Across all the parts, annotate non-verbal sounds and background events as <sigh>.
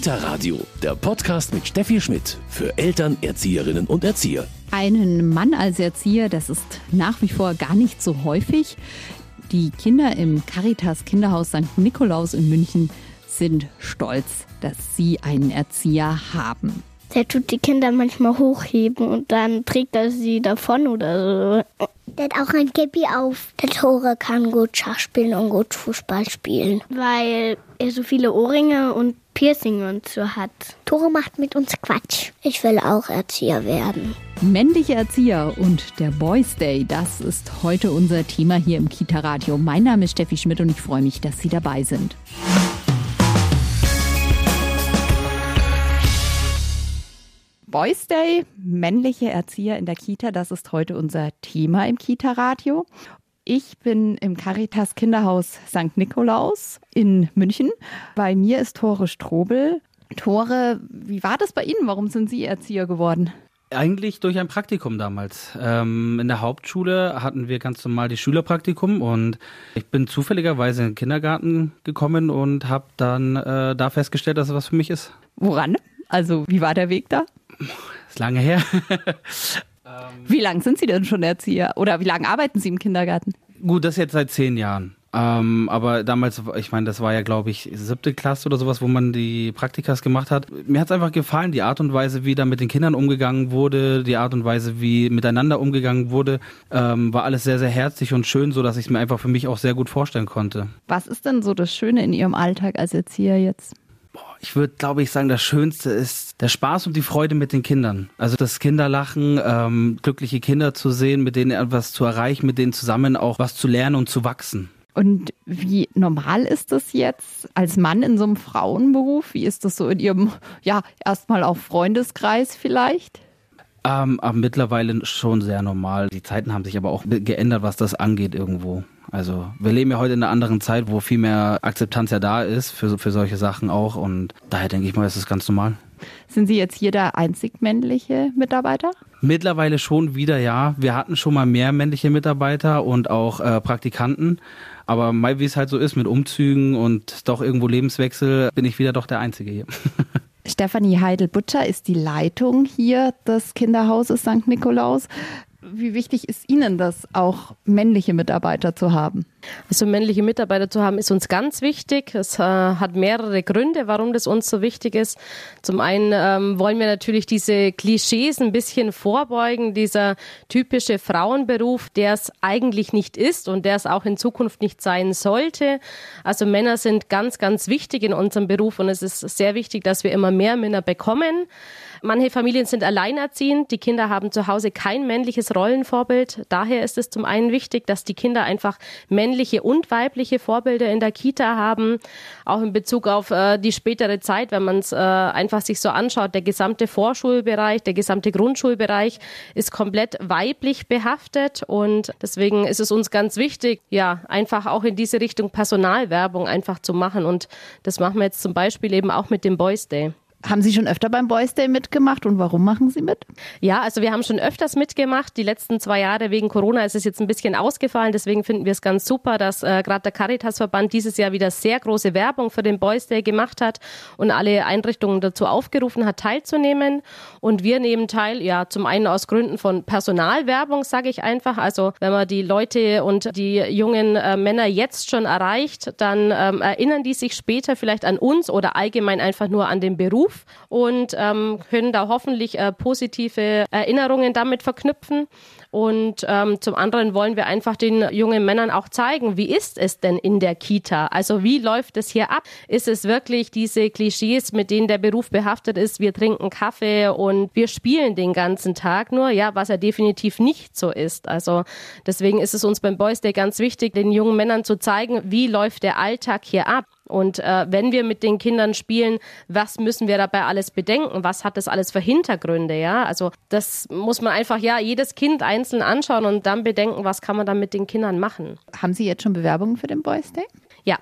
Kita Radio, der Podcast mit Steffi Schmidt für Eltern, Erzieherinnen und Erzieher. Einen Mann als Erzieher, das ist nach wie vor gar nicht so häufig. Die Kinder im Caritas Kinderhaus St. Nikolaus in München sind stolz, dass sie einen Erzieher haben. Der tut die Kinder manchmal hochheben und dann trägt er sie davon oder so. Der hat auch ein Käppi auf. Der Tore kann gut Schach spielen und gut Fußball spielen. Weil er so viele Ohrringe und Piercing und so hat. Tore macht mit uns Quatsch. Ich will auch Erzieher werden. Männliche Erzieher und der Boys Day, das ist heute unser Thema hier im Kita Radio. Mein Name ist Steffi Schmidt und ich freue mich, dass Sie dabei sind. Boys Day, männliche Erzieher in der Kita, das ist heute unser Thema im Kita-Radio. Ich bin im Caritas Kinderhaus St. Nikolaus in München. Bei mir ist Tore Strobel. Tore, wie war das bei Ihnen? Warum sind Sie Erzieher geworden? Eigentlich durch ein Praktikum damals. Ähm, in der Hauptschule hatten wir ganz normal die Schülerpraktikum und ich bin zufälligerweise in den Kindergarten gekommen und habe dann äh, da festgestellt, dass es was für mich ist. Woran? Also wie war der Weg da? Ist lange her. <laughs> Wie lange sind Sie denn schon Erzieher? Oder wie lange arbeiten Sie im Kindergarten? Gut, das jetzt seit zehn Jahren. Ähm, aber damals, ich meine, das war ja, glaube ich, siebte Klasse oder sowas, wo man die Praktikas gemacht hat. Mir hat es einfach gefallen, die Art und Weise, wie da mit den Kindern umgegangen wurde, die Art und Weise, wie miteinander umgegangen wurde, ähm, war alles sehr, sehr herzlich und schön, so dass ich mir einfach für mich auch sehr gut vorstellen konnte. Was ist denn so das Schöne in Ihrem Alltag als Erzieher jetzt? Ich würde, glaube ich, sagen, das Schönste ist der Spaß und die Freude mit den Kindern. Also das Kinderlachen, ähm, glückliche Kinder zu sehen, mit denen etwas zu erreichen, mit denen zusammen auch was zu lernen und zu wachsen. Und wie normal ist das jetzt als Mann in so einem Frauenberuf? Wie ist das so in Ihrem, ja, erstmal auch Freundeskreis vielleicht? Ähm, aber mittlerweile schon sehr normal. Die Zeiten haben sich aber auch geändert, was das angeht irgendwo. Also wir leben ja heute in einer anderen Zeit, wo viel mehr Akzeptanz ja da ist für, für solche Sachen auch und daher denke ich mal, ist es ganz normal. Sind Sie jetzt hier der einzig männliche Mitarbeiter? Mittlerweile schon wieder, ja. Wir hatten schon mal mehr männliche Mitarbeiter und auch äh, Praktikanten. Aber mal wie es halt so ist mit Umzügen und doch irgendwo Lebenswechsel, bin ich wieder doch der Einzige hier. <laughs> Stefanie Heidel-Butcher ist die Leitung hier des Kinderhauses St. Nikolaus. Wie wichtig ist Ihnen das, auch männliche Mitarbeiter zu haben? Also männliche Mitarbeiter zu haben, ist uns ganz wichtig. Es äh, hat mehrere Gründe, warum das uns so wichtig ist. Zum einen ähm, wollen wir natürlich diese Klischees ein bisschen vorbeugen, dieser typische Frauenberuf, der es eigentlich nicht ist und der es auch in Zukunft nicht sein sollte. Also Männer sind ganz, ganz wichtig in unserem Beruf und es ist sehr wichtig, dass wir immer mehr Männer bekommen. Manche Familien sind alleinerziehend, die Kinder haben zu Hause kein männliches Rollenvorbild. Daher ist es zum einen wichtig, dass die Kinder einfach männliche und weibliche Vorbilder in der Kita haben, auch in Bezug auf äh, die spätere Zeit, wenn man es äh, einfach sich so anschaut. Der gesamte Vorschulbereich, der gesamte Grundschulbereich ist komplett weiblich behaftet und deswegen ist es uns ganz wichtig, ja, einfach auch in diese Richtung Personalwerbung einfach zu machen und das machen wir jetzt zum Beispiel eben auch mit dem Boys Day. Haben Sie schon öfter beim Boys Day mitgemacht und warum machen Sie mit? Ja, also wir haben schon öfters mitgemacht. Die letzten zwei Jahre wegen Corona ist es jetzt ein bisschen ausgefallen. Deswegen finden wir es ganz super, dass äh, gerade der Caritas-Verband dieses Jahr wieder sehr große Werbung für den Boys Day gemacht hat und alle Einrichtungen dazu aufgerufen hat, teilzunehmen. Und wir nehmen teil, ja, zum einen aus Gründen von Personalwerbung, sage ich einfach. Also wenn man die Leute und die jungen äh, Männer jetzt schon erreicht, dann ähm, erinnern die sich später vielleicht an uns oder allgemein einfach nur an den Beruf Beruf und ähm, können da hoffentlich äh, positive Erinnerungen damit verknüpfen. Und ähm, zum anderen wollen wir einfach den jungen Männern auch zeigen, wie ist es denn in der Kita? Also wie läuft es hier ab? Ist es wirklich diese Klischees, mit denen der Beruf behaftet ist? Wir trinken Kaffee und wir spielen den ganzen Tag nur, ja, was ja definitiv nicht so ist. Also deswegen ist es uns beim Boys Day ganz wichtig, den jungen Männern zu zeigen, wie läuft der Alltag hier ab? Und äh, wenn wir mit den Kindern spielen, was müssen wir dabei alles bedenken? Was hat das alles für Hintergründe? Ja, also das muss man einfach ja jedes Kind einzeln anschauen und dann bedenken, was kann man dann mit den Kindern machen. Haben Sie jetzt schon Bewerbungen für den Boys Day? Ja,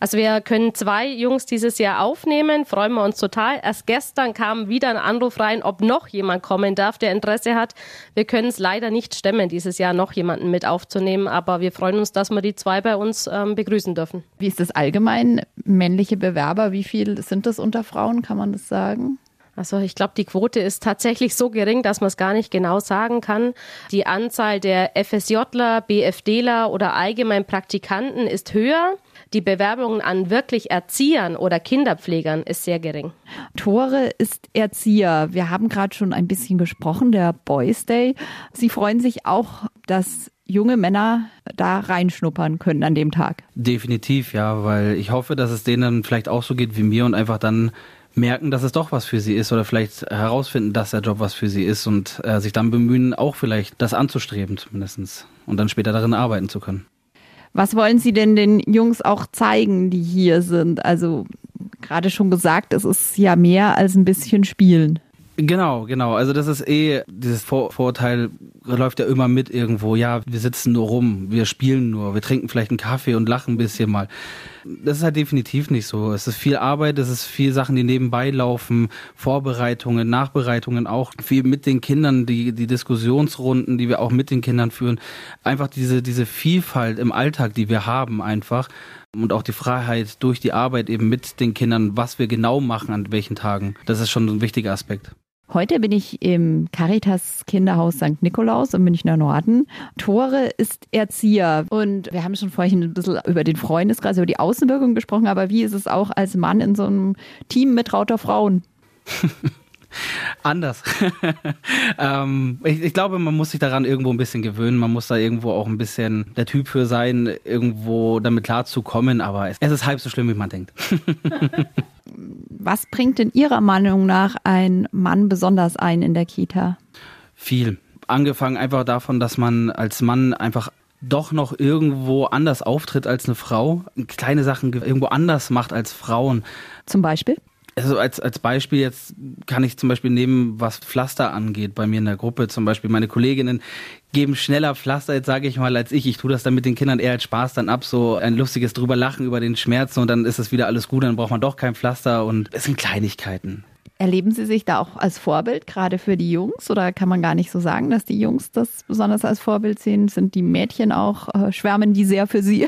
also wir können zwei Jungs dieses Jahr aufnehmen, freuen wir uns total. Erst gestern kam wieder ein Anruf rein, ob noch jemand kommen darf, der Interesse hat. Wir können es leider nicht stemmen, dieses Jahr noch jemanden mit aufzunehmen, aber wir freuen uns, dass wir die zwei bei uns ähm, begrüßen dürfen. Wie ist das allgemein? Männliche Bewerber, wie viel sind das unter Frauen, kann man das sagen? Also ich glaube, die Quote ist tatsächlich so gering, dass man es gar nicht genau sagen kann. Die Anzahl der FSJler, BFDler oder allgemein Praktikanten ist höher. Die Bewerbungen an wirklich Erziehern oder Kinderpflegern ist sehr gering. Tore ist Erzieher. Wir haben gerade schon ein bisschen gesprochen, der Boys Day. Sie freuen sich auch, dass junge Männer da reinschnuppern können an dem Tag. Definitiv, ja, weil ich hoffe, dass es denen vielleicht auch so geht wie mir und einfach dann merken, dass es doch was für sie ist oder vielleicht herausfinden, dass der Job was für sie ist und äh, sich dann bemühen, auch vielleicht das anzustreben zumindest und dann später darin arbeiten zu können. Was wollen Sie denn den Jungs auch zeigen, die hier sind? Also gerade schon gesagt, es ist ja mehr als ein bisschen Spielen. Genau, genau. Also das ist eh, dieses Vor Vorurteil läuft ja immer mit irgendwo. Ja, wir sitzen nur rum, wir spielen nur, wir trinken vielleicht einen Kaffee und lachen ein bisschen mal. Das ist halt definitiv nicht so. Es ist viel Arbeit, es ist viel Sachen, die nebenbei laufen, Vorbereitungen, Nachbereitungen auch, viel mit den Kindern, die, die Diskussionsrunden, die wir auch mit den Kindern führen. Einfach diese, diese Vielfalt im Alltag, die wir haben einfach und auch die Freiheit durch die Arbeit eben mit den Kindern, was wir genau machen an welchen Tagen. Das ist schon ein wichtiger Aspekt. Heute bin ich im Caritas Kinderhaus St. Nikolaus im Münchner Norden. Tore ist Erzieher und wir haben schon vorhin ein bisschen über den Freundeskreis, über die Außenwirkung gesprochen, aber wie ist es auch als Mann in so einem Team mit trauter Frauen? <laughs> Anders. <laughs> ähm, ich, ich, glaube, man muss sich daran irgendwo ein bisschen gewöhnen. Man muss da irgendwo auch ein bisschen der Typ für sein, irgendwo damit klarzukommen. Aber es, es ist halb so schlimm, wie man denkt. <laughs> Was bringt in Ihrer Meinung nach ein Mann besonders ein in der Kita? Viel. Angefangen einfach davon, dass man als Mann einfach doch noch irgendwo anders auftritt als eine Frau, kleine Sachen irgendwo anders macht als Frauen. Zum Beispiel? Also als, als Beispiel jetzt kann ich zum Beispiel nehmen, was Pflaster angeht bei mir in der Gruppe. Zum Beispiel meine Kolleginnen geben schneller Pflaster, jetzt sage ich mal, als ich. Ich tue das dann mit den Kindern eher als Spaß dann ab, so ein lustiges drüber lachen über den Schmerz und dann ist es wieder alles gut, dann braucht man doch kein Pflaster und es sind Kleinigkeiten. Erleben Sie sich da auch als Vorbild, gerade für die Jungs? Oder kann man gar nicht so sagen, dass die Jungs das besonders als Vorbild sehen? Sind die Mädchen auch, äh, schwärmen die sehr für Sie?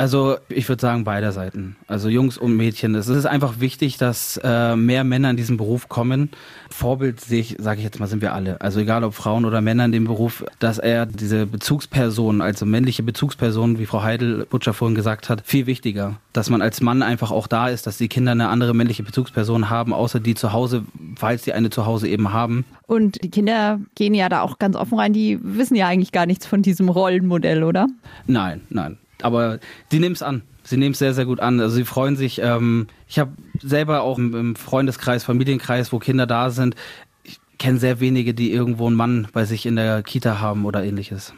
Also ich würde sagen beider Seiten, also Jungs und Mädchen. Es ist einfach wichtig, dass äh, mehr Männer in diesen Beruf kommen. Vorbild sehe ich, sage ich jetzt mal, sind wir alle. Also egal ob Frauen oder Männer in dem Beruf, dass er diese Bezugsperson, also männliche Bezugsperson, wie Frau Heidel Butcher vorhin gesagt hat, viel wichtiger. Dass man als Mann einfach auch da ist, dass die Kinder eine andere männliche Bezugsperson haben, außer die zu Hause, falls sie eine zu Hause eben haben. Und die Kinder gehen ja da auch ganz offen rein, die wissen ja eigentlich gar nichts von diesem Rollenmodell, oder? Nein, nein aber die nehmen es an. Sie nehmen es sehr, sehr gut an. Also sie freuen sich. Ähm, ich habe selber auch im Freundeskreis, Familienkreis, wo Kinder da sind, ich kenne sehr wenige, die irgendwo einen Mann bei sich in der Kita haben oder ähnliches.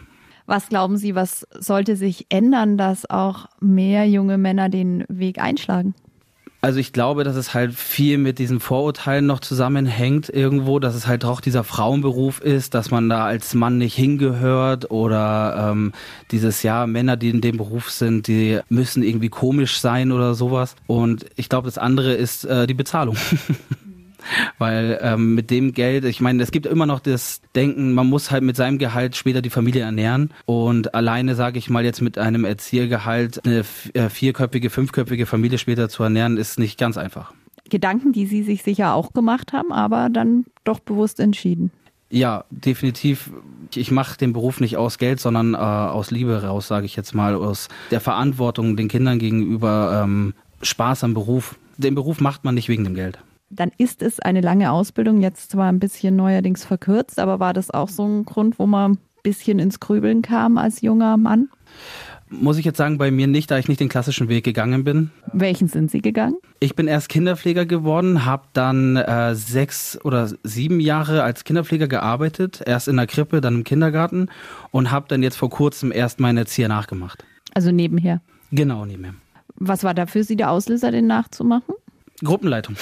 Was glauben Sie, was sollte sich ändern, dass auch mehr junge Männer den Weg einschlagen? Also ich glaube, dass es halt viel mit diesen Vorurteilen noch zusammenhängt irgendwo, dass es halt auch dieser Frauenberuf ist, dass man da als Mann nicht hingehört oder ähm, dieses ja Männer, die in dem Beruf sind, die müssen irgendwie komisch sein oder sowas. Und ich glaube, das andere ist äh, die Bezahlung. <laughs> Weil ähm, mit dem Geld, ich meine, es gibt immer noch das Denken, man muss halt mit seinem Gehalt später die Familie ernähren. Und alleine, sage ich mal, jetzt mit einem Erziehergehalt eine äh, vierköpfige, fünfköpfige Familie später zu ernähren, ist nicht ganz einfach. Gedanken, die Sie sich sicher auch gemacht haben, aber dann doch bewusst entschieden. Ja, definitiv. Ich mache den Beruf nicht aus Geld, sondern äh, aus Liebe raus, sage ich jetzt mal, aus der Verantwortung den Kindern gegenüber, ähm, Spaß am Beruf. Den Beruf macht man nicht wegen dem Geld dann ist es eine lange Ausbildung, jetzt zwar ein bisschen neuerdings verkürzt, aber war das auch so ein Grund, wo man ein bisschen ins Grübeln kam als junger Mann? Muss ich jetzt sagen, bei mir nicht, da ich nicht den klassischen Weg gegangen bin. Welchen sind Sie gegangen? Ich bin erst Kinderpfleger geworden, habe dann äh, sechs oder sieben Jahre als Kinderpfleger gearbeitet, erst in der Krippe, dann im Kindergarten und habe dann jetzt vor kurzem erst meinen Erzieher nachgemacht. Also nebenher? Genau, nebenher. Was war da für Sie der Auslöser, den nachzumachen? Gruppenleitung.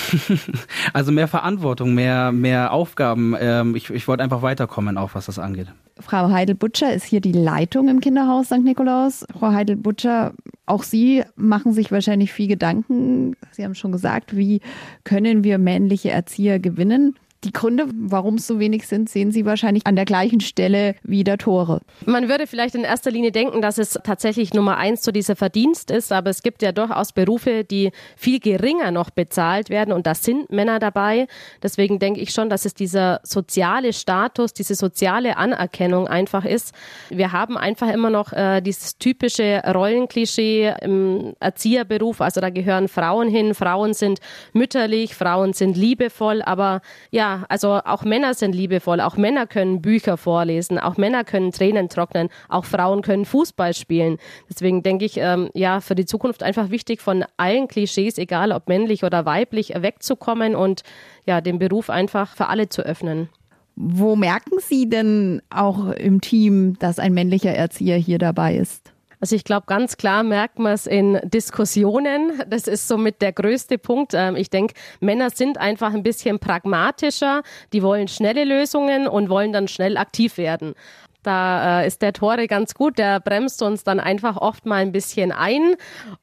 <laughs> also mehr Verantwortung, mehr, mehr Aufgaben. Ähm, ich, ich wollte einfach weiterkommen, auch was das angeht. Frau Heidel-Butcher ist hier die Leitung im Kinderhaus St. Nikolaus. Frau Heidel-Butcher, Auch Sie machen sich wahrscheinlich viel Gedanken. Sie haben schon gesagt, wie können wir männliche Erzieher gewinnen? Die Gründe, warum es so wenig sind, sehen Sie wahrscheinlich an der gleichen Stelle wie der Tore. Man würde vielleicht in erster Linie denken, dass es tatsächlich Nummer eins zu dieser Verdienst ist, aber es gibt ja durchaus Berufe, die viel geringer noch bezahlt werden und da sind Männer dabei. Deswegen denke ich schon, dass es dieser soziale Status, diese soziale Anerkennung einfach ist. Wir haben einfach immer noch äh, dieses typische Rollenklischee im Erzieherberuf, also da gehören Frauen hin, Frauen sind mütterlich, Frauen sind liebevoll, aber ja, also auch Männer sind liebevoll, auch Männer können Bücher vorlesen, auch Männer können Tränen trocknen, auch Frauen können Fußball spielen. Deswegen denke ich, ähm, ja, für die Zukunft einfach wichtig, von allen Klischees, egal ob männlich oder weiblich, wegzukommen und ja, den Beruf einfach für alle zu öffnen. Wo merken Sie denn auch im Team, dass ein männlicher Erzieher hier dabei ist? Also ich glaube, ganz klar merkt man es in Diskussionen. Das ist somit der größte Punkt. Ähm, ich denke, Männer sind einfach ein bisschen pragmatischer. Die wollen schnelle Lösungen und wollen dann schnell aktiv werden. Da äh, ist der Tore ganz gut, der bremst uns dann einfach oft mal ein bisschen ein.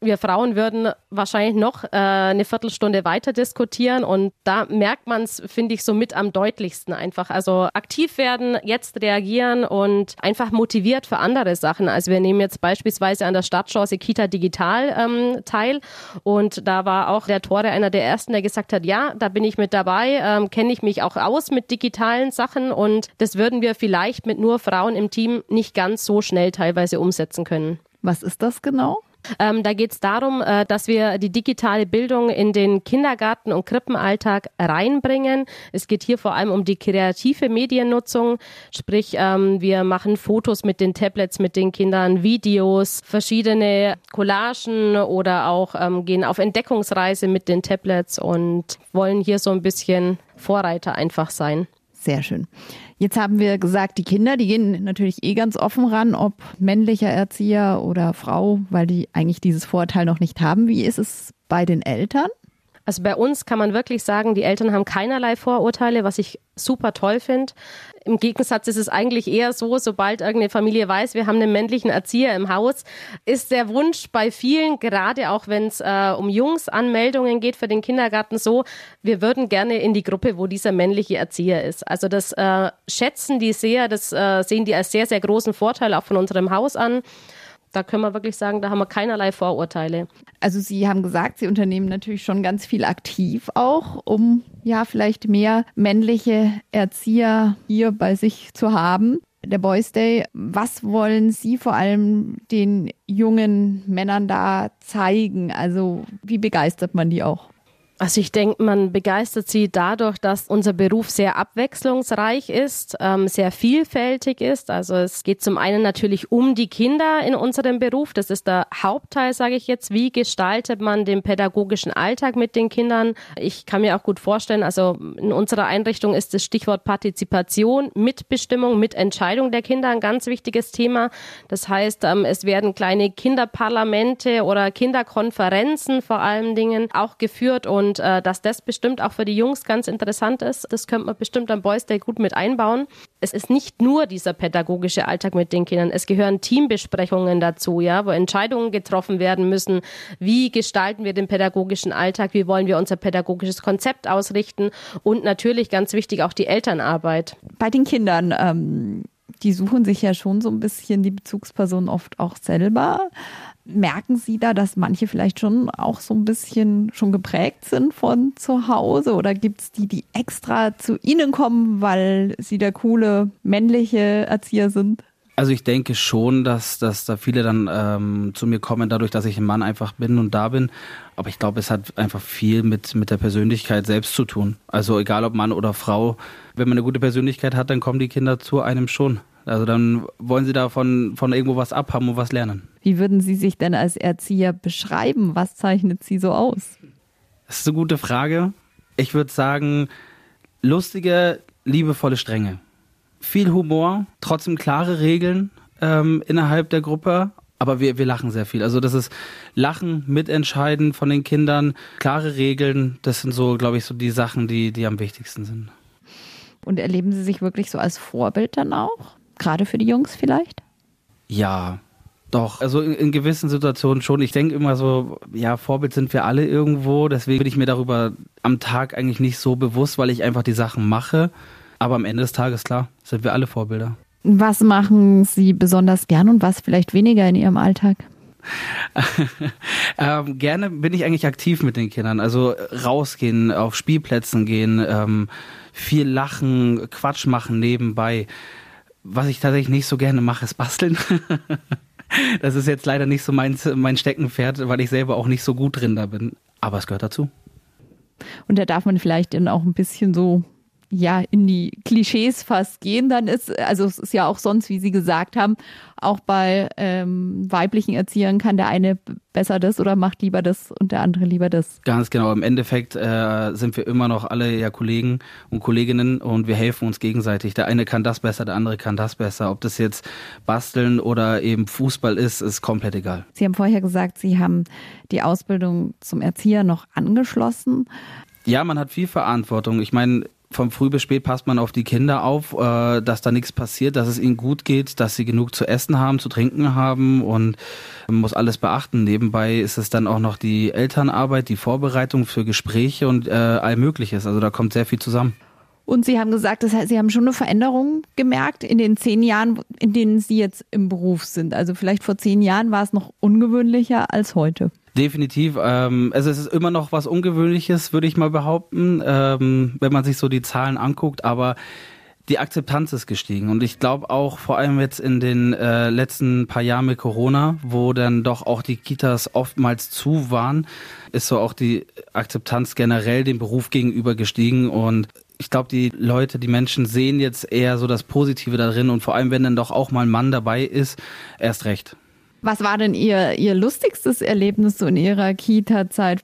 Wir Frauen würden wahrscheinlich noch äh, eine Viertelstunde weiter diskutieren und da merkt man es, finde ich, so mit am deutlichsten einfach. Also aktiv werden, jetzt reagieren und einfach motiviert für andere Sachen. Also wir nehmen jetzt beispielsweise an der Stadtchance Kita Digital ähm, teil und da war auch der Tore einer der ersten, der gesagt hat, ja, da bin ich mit dabei, ähm, kenne ich mich auch aus mit digitalen Sachen und das würden wir vielleicht mit nur Frauen Frauen im Team nicht ganz so schnell teilweise umsetzen können. Was ist das genau? Ähm, da geht es darum, äh, dass wir die digitale Bildung in den Kindergarten- und Krippenalltag reinbringen. Es geht hier vor allem um die kreative Mediennutzung, sprich ähm, wir machen Fotos mit den Tablets mit den Kindern, Videos, verschiedene Collagen oder auch ähm, gehen auf Entdeckungsreise mit den Tablets und wollen hier so ein bisschen Vorreiter einfach sein. Sehr schön. Jetzt haben wir gesagt, die Kinder, die gehen natürlich eh ganz offen ran, ob männlicher Erzieher oder Frau, weil die eigentlich dieses Vorteil noch nicht haben. Wie ist es bei den Eltern? Also bei uns kann man wirklich sagen, die Eltern haben keinerlei Vorurteile, was ich super toll finde. Im Gegensatz ist es eigentlich eher so, sobald irgendeine Familie weiß, wir haben einen männlichen Erzieher im Haus, ist der Wunsch bei vielen, gerade auch wenn es äh, um Jungsanmeldungen geht für den Kindergarten, so, wir würden gerne in die Gruppe, wo dieser männliche Erzieher ist. Also das äh, schätzen die sehr, das äh, sehen die als sehr, sehr großen Vorteil auch von unserem Haus an da können wir wirklich sagen, da haben wir keinerlei Vorurteile. Also Sie haben gesagt, Sie unternehmen natürlich schon ganz viel aktiv auch, um ja vielleicht mehr männliche Erzieher hier bei sich zu haben. Der Boys Day, was wollen Sie vor allem den jungen Männern da zeigen? Also wie begeistert man die auch? Also ich denke, man begeistert sie dadurch, dass unser Beruf sehr abwechslungsreich ist, ähm, sehr vielfältig ist. Also es geht zum einen natürlich um die Kinder in unserem Beruf. Das ist der Hauptteil, sage ich jetzt. Wie gestaltet man den pädagogischen Alltag mit den Kindern? Ich kann mir auch gut vorstellen, also in unserer Einrichtung ist das Stichwort Partizipation, Mitbestimmung, Mitentscheidung der Kinder ein ganz wichtiges Thema. Das heißt, ähm, es werden kleine Kinderparlamente oder Kinderkonferenzen vor allen Dingen auch geführt und und äh, dass das bestimmt auch für die Jungs ganz interessant ist, das könnte man bestimmt am Boys Day gut mit einbauen. Es ist nicht nur dieser pädagogische Alltag mit den Kindern. Es gehören Teambesprechungen dazu, ja, wo Entscheidungen getroffen werden müssen. Wie gestalten wir den pädagogischen Alltag? Wie wollen wir unser pädagogisches Konzept ausrichten? Und natürlich ganz wichtig auch die Elternarbeit. Bei den Kindern, ähm, die suchen sich ja schon so ein bisschen die Bezugspersonen oft auch selber. Merken Sie da, dass manche vielleicht schon auch so ein bisschen schon geprägt sind von zu Hause? Oder gibt es die, die extra zu Ihnen kommen, weil Sie der coole männliche Erzieher sind? Also ich denke schon, dass, dass da viele dann ähm, zu mir kommen, dadurch, dass ich ein Mann einfach bin und da bin. Aber ich glaube, es hat einfach viel mit, mit der Persönlichkeit selbst zu tun. Also egal ob Mann oder Frau, wenn man eine gute Persönlichkeit hat, dann kommen die Kinder zu einem schon. Also dann wollen sie davon von irgendwo was abhaben und was lernen. Wie würden Sie sich denn als Erzieher beschreiben? Was zeichnet Sie so aus? Das ist eine gute Frage. Ich würde sagen, lustige, liebevolle Strenge. Viel Humor, trotzdem klare Regeln ähm, innerhalb der Gruppe, aber wir, wir lachen sehr viel. Also das ist Lachen, Mitentscheiden von den Kindern, klare Regeln, das sind so, glaube ich, so die Sachen, die, die am wichtigsten sind. Und erleben Sie sich wirklich so als Vorbild dann auch? Gerade für die Jungs vielleicht? Ja, Doch, also in, gewissen Situationen schon. Ich denke immer so, ja, Vorbild sind wir alle irgendwo. Deswegen bin ich mir darüber am Tag eigentlich nicht so bewusst, weil ich einfach die Sachen mache. Aber am Ende des Tages, klar, sind wir alle Vorbilder. Was machen Sie besonders gern und was vielleicht weniger in Ihrem Alltag? <laughs> ähm, gerne bin ich eigentlich aktiv mit den Kindern. Also rausgehen, auf Spielplätzen gehen, ähm, viel lachen, Quatsch machen nebenbei. Was ich tatsächlich nicht so gerne mache, ist basteln. <laughs> das ist jetzt leider nicht so mein, mein Steckenpferd, weil ich selber auch nicht so gut drin da bin. Aber es gehört dazu. Und da darf man vielleicht dann auch ein bisschen so ja in die Klischees fast gehen, dann ist, also es ist ja auch sonst, wie Sie gesagt haben, auch bei ähm, weiblichen Erziehern kann der eine besser das oder macht lieber das und der andere lieber das. Ganz genau. Im Endeffekt äh, sind wir immer noch alle ja Kollegen und Kolleginnen und wir helfen uns gegenseitig. Der eine kann das besser, der andere kann das besser. Ob das jetzt Basteln oder eben Fußball ist, ist komplett egal. Sie haben vorher gesagt, Sie haben die Ausbildung zum Erzieher noch angeschlossen. Ja, man hat viel Verantwortung. Ich meine, von früh bis spät passt man auf die Kinder auf, äh, dass da nichts passiert, dass es ihnen gut geht, dass sie genug zu essen haben, zu trinken haben und man muss alles beachten. Nebenbei ist es dann auch noch die Elternarbeit, die Vorbereitung für Gespräche und äh, all Mögliches. Also da kommt sehr viel zusammen. Und Sie haben gesagt, das heißt, Sie haben schon eine Veränderung gemerkt in den zehn Jahren, in denen Sie jetzt im Beruf sind. Also vielleicht vor zehn Jahren war es noch ungewöhnlicher als heute. Definitiv. Ähm, also es ist immer noch was Ungewöhnliches, würde ich mal behaupten, ähm, wenn man sich so die Zahlen anguckt. Aber die Akzeptanz ist gestiegen. Und ich glaube auch vor allem jetzt in den äh, letzten paar Jahren mit Corona, wo dann doch auch die Kitas oftmals zu waren, ist so auch die Akzeptanz generell dem Beruf gegenüber gestiegen. Und ich glaube, die Leute, die Menschen sehen jetzt eher so das Positive darin. Und vor allem, wenn dann doch auch mal ein Mann dabei ist, erst recht. Was war denn Ihr, Ihr lustigstes Erlebnis so in Ihrer Kita-Zeit?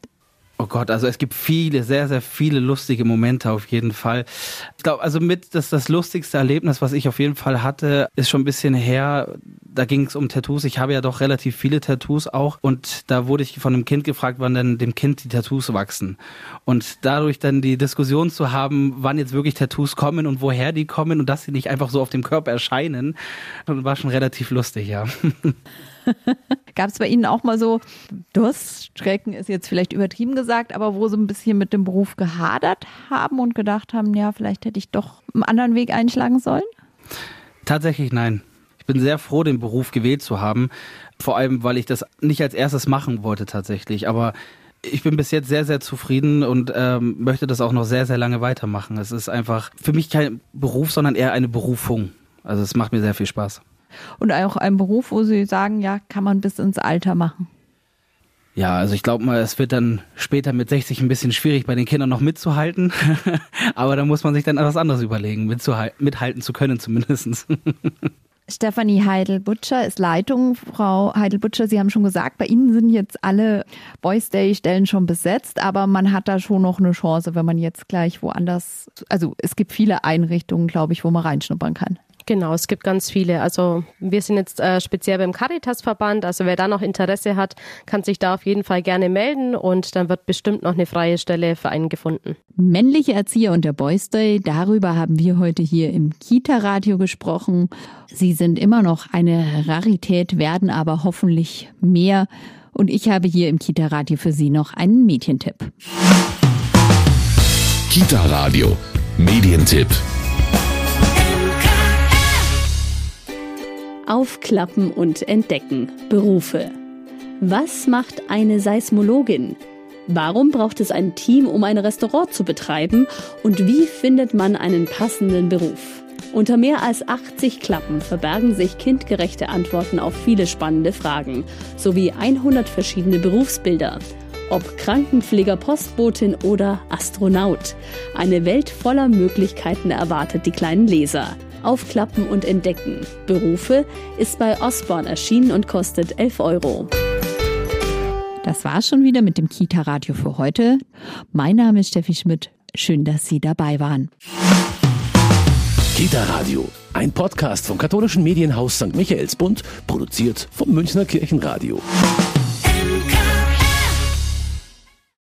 Oh Gott, also es gibt viele, sehr, sehr viele lustige Momente auf jeden Fall. Ich glaube, also mit das, das lustigste Erlebnis, was ich auf jeden Fall hatte, ist schon ein bisschen her. Da ging es um Tattoos. Ich habe ja doch relativ viele Tattoos auch. Und da wurde ich von einem Kind gefragt, wann denn dem Kind die Tattoos wachsen. Und dadurch dann die Diskussion zu haben, wann jetzt wirklich Tattoos kommen und woher die kommen und dass sie nicht einfach so auf dem Körper erscheinen, war schon relativ lustig, ja. <laughs> <laughs> Gab es bei Ihnen auch mal so Durststrecken, ist jetzt vielleicht übertrieben gesagt, aber wo Sie ein bisschen mit dem Beruf gehadert haben und gedacht haben, ja, vielleicht hätte ich doch einen anderen Weg einschlagen sollen? Tatsächlich nein. Ich bin sehr froh, den Beruf gewählt zu haben. Vor allem, weil ich das nicht als erstes machen wollte tatsächlich. Aber ich bin bis jetzt sehr, sehr zufrieden und ähm, möchte das auch noch sehr, sehr lange weitermachen. Es ist einfach für mich kein Beruf, sondern eher eine Berufung. Also es macht mir sehr viel Spaß. Und auch ein Beruf, wo Sie sagen, ja, kann man bis ins Alter machen. Ja, also ich glaube mal, es wird dann später mit 60 ein bisschen schwierig, bei den Kindern noch mitzuhalten. <laughs> Aber da muss man sich dann etwas anderes überlegen, mithalten zu können zumindest. <laughs> Stefanie Heidel-Butcher ist Leitung. Frau Heidel-Butcher, Sie haben schon gesagt, bei Ihnen sind jetzt alle Boys Day-Stellen schon besetzt, aber man hat da schon noch eine Chance, wenn man jetzt gleich woanders, also es gibt viele Einrichtungen, glaube ich, wo man reinschnuppern kann. Genau, es gibt ganz viele. Also wir sind jetzt äh, speziell beim Caritas-Verband. Also wer da noch Interesse hat, kann sich da auf jeden Fall gerne melden und dann wird bestimmt noch eine freie Stelle für einen gefunden. Männliche Erzieher und der Boys Day, darüber haben wir heute hier im Kita-Radio gesprochen. Sie sind immer noch eine Rarität, werden aber hoffentlich mehr. Und ich habe hier im Kita-Radio für Sie noch einen Medientipp. Kita-Radio, Medientipp. Aufklappen und entdecken. Berufe. Was macht eine Seismologin? Warum braucht es ein Team, um ein Restaurant zu betreiben? Und wie findet man einen passenden Beruf? Unter mehr als 80 Klappen verbergen sich kindgerechte Antworten auf viele spannende Fragen, sowie 100 verschiedene Berufsbilder. Ob Krankenpfleger, Postbotin oder Astronaut. Eine Welt voller Möglichkeiten erwartet die kleinen Leser. Aufklappen und Entdecken. Berufe ist bei Osborne erschienen und kostet 11 Euro. Das war's schon wieder mit dem Kita-Radio für heute. Mein Name ist Steffi Schmidt. Schön, dass Sie dabei waren. Kita Radio, ein Podcast vom katholischen Medienhaus St. Michaelsbund, produziert vom Münchner Kirchenradio.